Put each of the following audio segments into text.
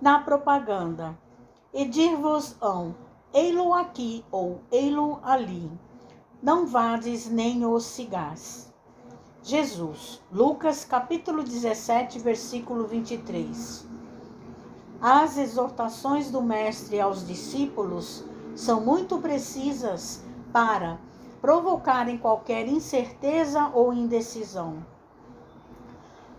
na propaganda. E dir-vos-ão, ei-lo aqui ou ei-lo ali. Não vades nem os cigás. Jesus, Lucas capítulo 17, versículo 23. As exortações do Mestre aos discípulos são muito precisas para provocarem qualquer incerteza ou indecisão.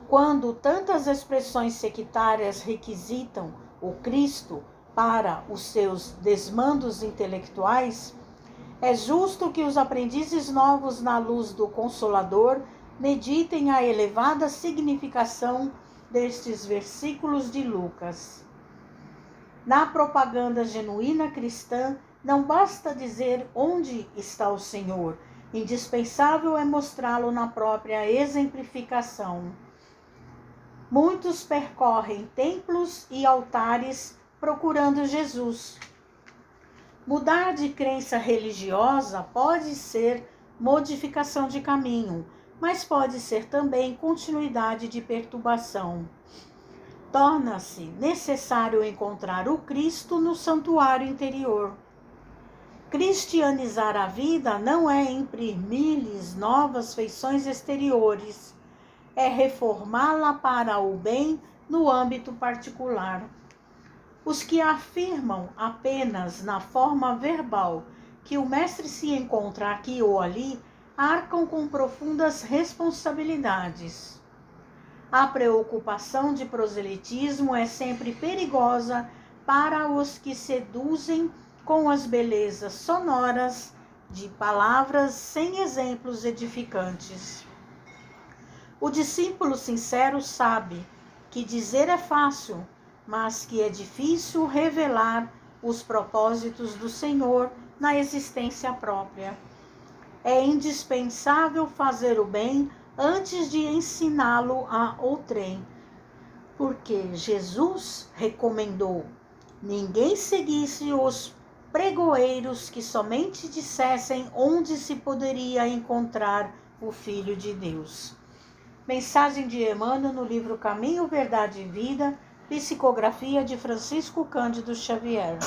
Quando tantas expressões sectárias requisitam o Cristo para os seus desmandos intelectuais, é justo que os aprendizes novos na luz do Consolador meditem a elevada significação destes versículos de Lucas. Na propaganda genuína cristã, não basta dizer onde está o Senhor, indispensável é mostrá-lo na própria exemplificação. Muitos percorrem templos e altares procurando Jesus. Mudar de crença religiosa pode ser modificação de caminho, mas pode ser também continuidade de perturbação. Torna-se necessário encontrar o Cristo no santuário interior Cristianizar a vida não é imprimir-lhes novas feições exteriores, é reformá-la para o bem no âmbito particular. Os que afirmam apenas na forma verbal que o Mestre se encontra aqui ou ali arcam com profundas responsabilidades. A preocupação de proselitismo é sempre perigosa para os que seduzem com as belezas sonoras de palavras sem exemplos edificantes. O discípulo sincero sabe que dizer é fácil, mas que é difícil revelar os propósitos do Senhor na existência própria. É indispensável fazer o bem antes de ensiná-lo a outrem, porque Jesus recomendou: ninguém seguisse os pregoeiros que somente dissessem onde se poderia encontrar o Filho de Deus. Mensagem de Emmanuel no livro Caminho, Verdade e Vida, psicografia de Francisco Cândido Xavier.